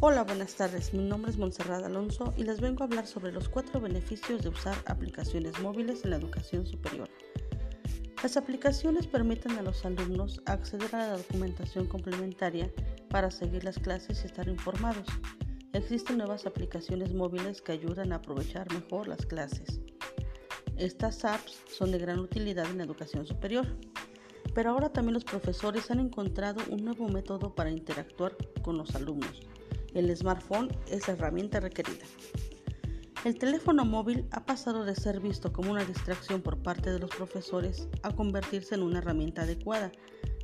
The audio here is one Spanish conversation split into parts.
Hola, buenas tardes. Mi nombre es Montserrat Alonso y les vengo a hablar sobre los cuatro beneficios de usar aplicaciones móviles en la educación superior. Las aplicaciones permiten a los alumnos acceder a la documentación complementaria para seguir las clases y estar informados. Existen nuevas aplicaciones móviles que ayudan a aprovechar mejor las clases. Estas apps son de gran utilidad en la educación superior, pero ahora también los profesores han encontrado un nuevo método para interactuar con los alumnos el smartphone es la herramienta requerida. El teléfono móvil ha pasado de ser visto como una distracción por parte de los profesores a convertirse en una herramienta adecuada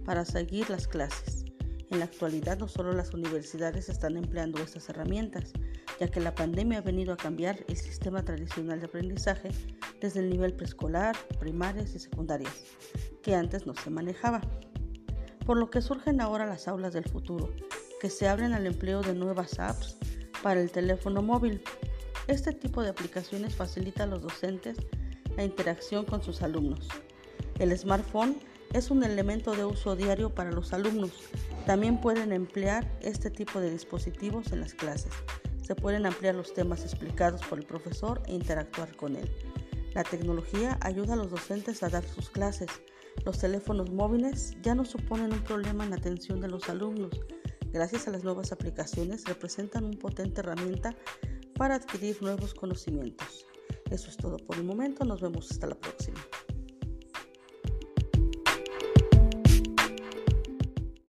para seguir las clases. En la actualidad no solo las universidades están empleando estas herramientas, ya que la pandemia ha venido a cambiar el sistema tradicional de aprendizaje desde el nivel preescolar, primarias y secundarias, que antes no se manejaba. Por lo que surgen ahora las aulas del futuro, que se abren al empleo de nuevas apps para el teléfono móvil. Este tipo de aplicaciones facilita a los docentes la interacción con sus alumnos. El smartphone es un elemento de uso diario para los alumnos. También pueden emplear este tipo de dispositivos en las clases. Se pueden ampliar los temas explicados por el profesor e interactuar con él. La tecnología ayuda a los docentes a dar sus clases. Los teléfonos móviles ya no suponen un problema en la atención de los alumnos gracias a las nuevas aplicaciones, representan una potente herramienta para adquirir nuevos conocimientos. Eso es todo por el momento, nos vemos hasta la próxima.